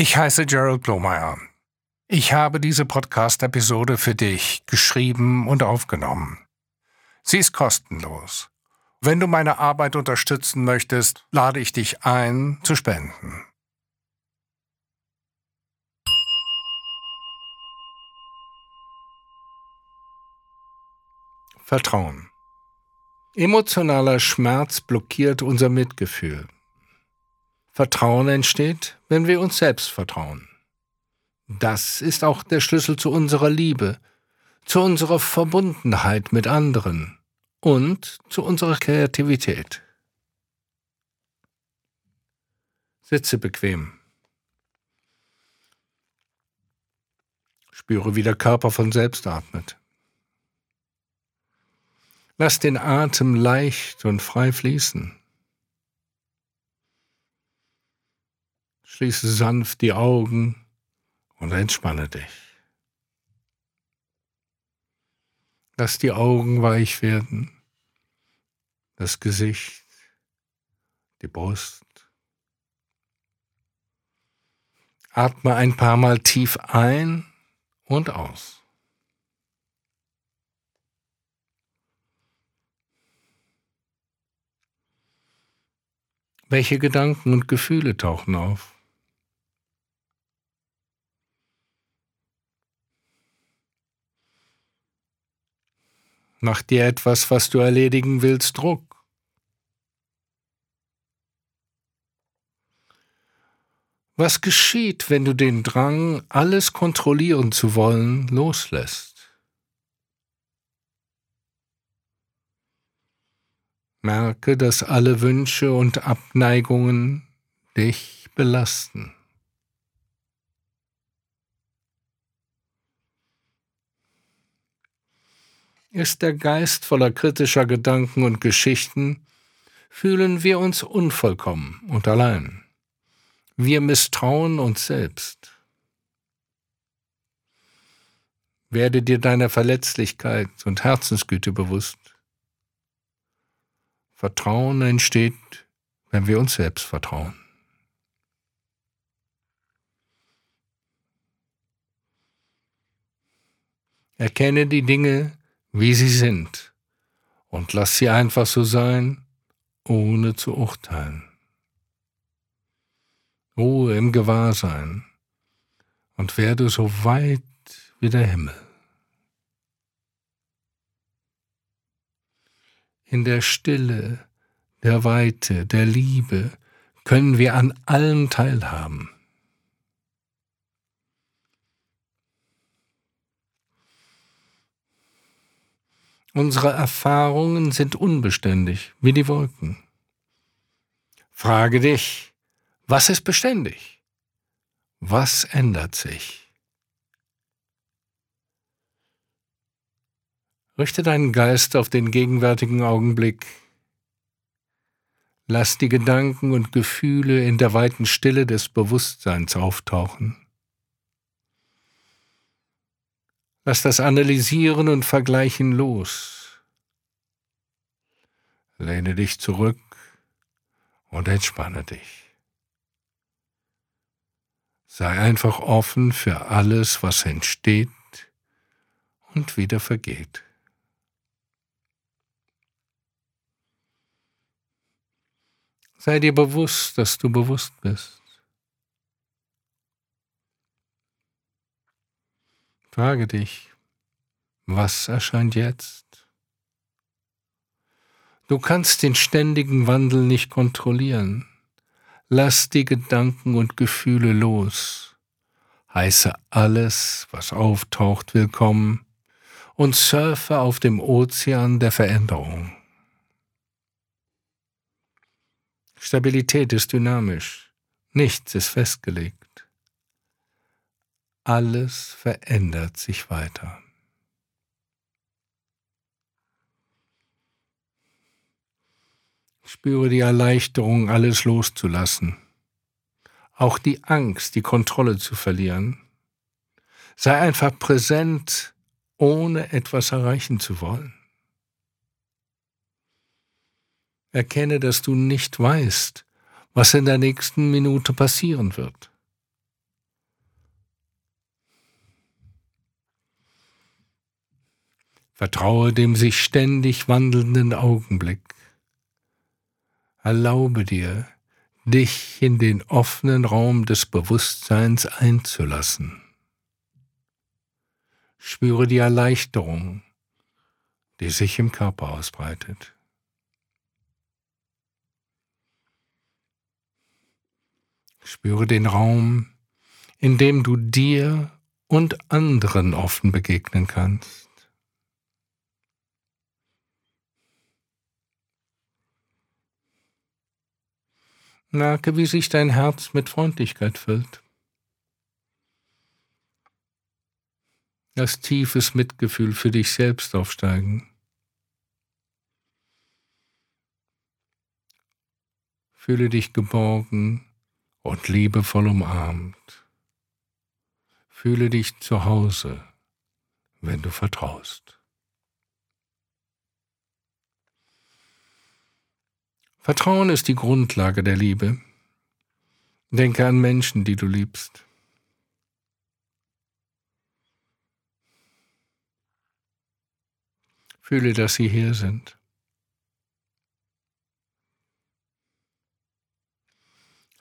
Ich heiße Gerald Blomeyer. Ich habe diese Podcast-Episode für dich geschrieben und aufgenommen. Sie ist kostenlos. Wenn du meine Arbeit unterstützen möchtest, lade ich dich ein, zu spenden. Vertrauen. Emotionaler Schmerz blockiert unser Mitgefühl. Vertrauen entsteht, wenn wir uns selbst vertrauen. Das ist auch der Schlüssel zu unserer Liebe, zu unserer Verbundenheit mit anderen und zu unserer Kreativität. Sitze bequem. Spüre, wie der Körper von selbst atmet. Lass den Atem leicht und frei fließen. Schließe sanft die Augen und entspanne dich. Lass die Augen weich werden, das Gesicht, die Brust. Atme ein paar Mal tief ein und aus. Welche Gedanken und Gefühle tauchen auf? Mach dir etwas, was du erledigen willst, Druck. Was geschieht, wenn du den Drang, alles kontrollieren zu wollen, loslässt? Merke, dass alle Wünsche und Abneigungen dich belasten. Ist der Geist voller kritischer Gedanken und Geschichten, fühlen wir uns unvollkommen und allein. Wir misstrauen uns selbst. Werde dir deiner Verletzlichkeit und Herzensgüte bewusst. Vertrauen entsteht, wenn wir uns selbst vertrauen. Erkenne die Dinge, wie sie sind, und lass sie einfach so sein, ohne zu urteilen. Ruhe im Gewahrsein und werde so weit wie der Himmel. In der Stille, der Weite, der Liebe können wir an allem teilhaben. Unsere Erfahrungen sind unbeständig, wie die Wolken. Frage dich, was ist beständig? Was ändert sich? Richte deinen Geist auf den gegenwärtigen Augenblick. Lass die Gedanken und Gefühle in der weiten Stille des Bewusstseins auftauchen. Lass das Analysieren und Vergleichen los. Lehne dich zurück und entspanne dich. Sei einfach offen für alles, was entsteht und wieder vergeht. Sei dir bewusst, dass du bewusst bist. Frage dich, was erscheint jetzt? Du kannst den ständigen Wandel nicht kontrollieren. Lass die Gedanken und Gefühle los. Heiße alles, was auftaucht, willkommen und surfe auf dem Ozean der Veränderung. Stabilität ist dynamisch, nichts ist festgelegt alles verändert sich weiter. Spüre die Erleichterung, alles loszulassen. Auch die Angst, die Kontrolle zu verlieren. Sei einfach präsent, ohne etwas erreichen zu wollen. Erkenne, dass du nicht weißt, was in der nächsten Minute passieren wird. Vertraue dem sich ständig wandelnden Augenblick. Erlaube dir, dich in den offenen Raum des Bewusstseins einzulassen. Spüre die Erleichterung, die sich im Körper ausbreitet. Spüre den Raum, in dem du dir und anderen offen begegnen kannst. Merke, wie sich dein Herz mit Freundlichkeit füllt. Lass tiefes Mitgefühl für dich selbst aufsteigen. Fühle dich geborgen und liebevoll umarmt. Fühle dich zu Hause, wenn du vertraust. Vertrauen ist die Grundlage der Liebe. Denke an Menschen, die du liebst. Fühle, dass sie hier sind.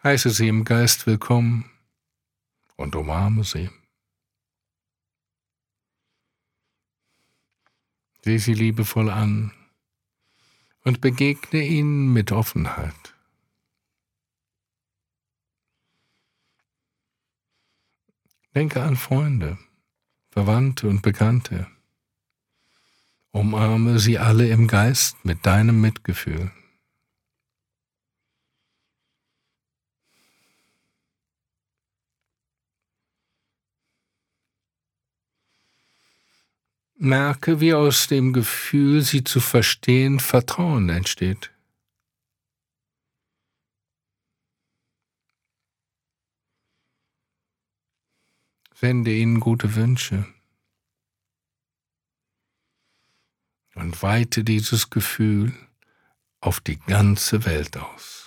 Heiße sie im Geist willkommen und umarme sie. Sieh sie liebevoll an und begegne ihnen mit Offenheit. Denke an Freunde, Verwandte und Bekannte. Umarme sie alle im Geist mit deinem Mitgefühl. Merke, wie aus dem Gefühl, sie zu verstehen, Vertrauen entsteht. Sende ihnen gute Wünsche und weite dieses Gefühl auf die ganze Welt aus.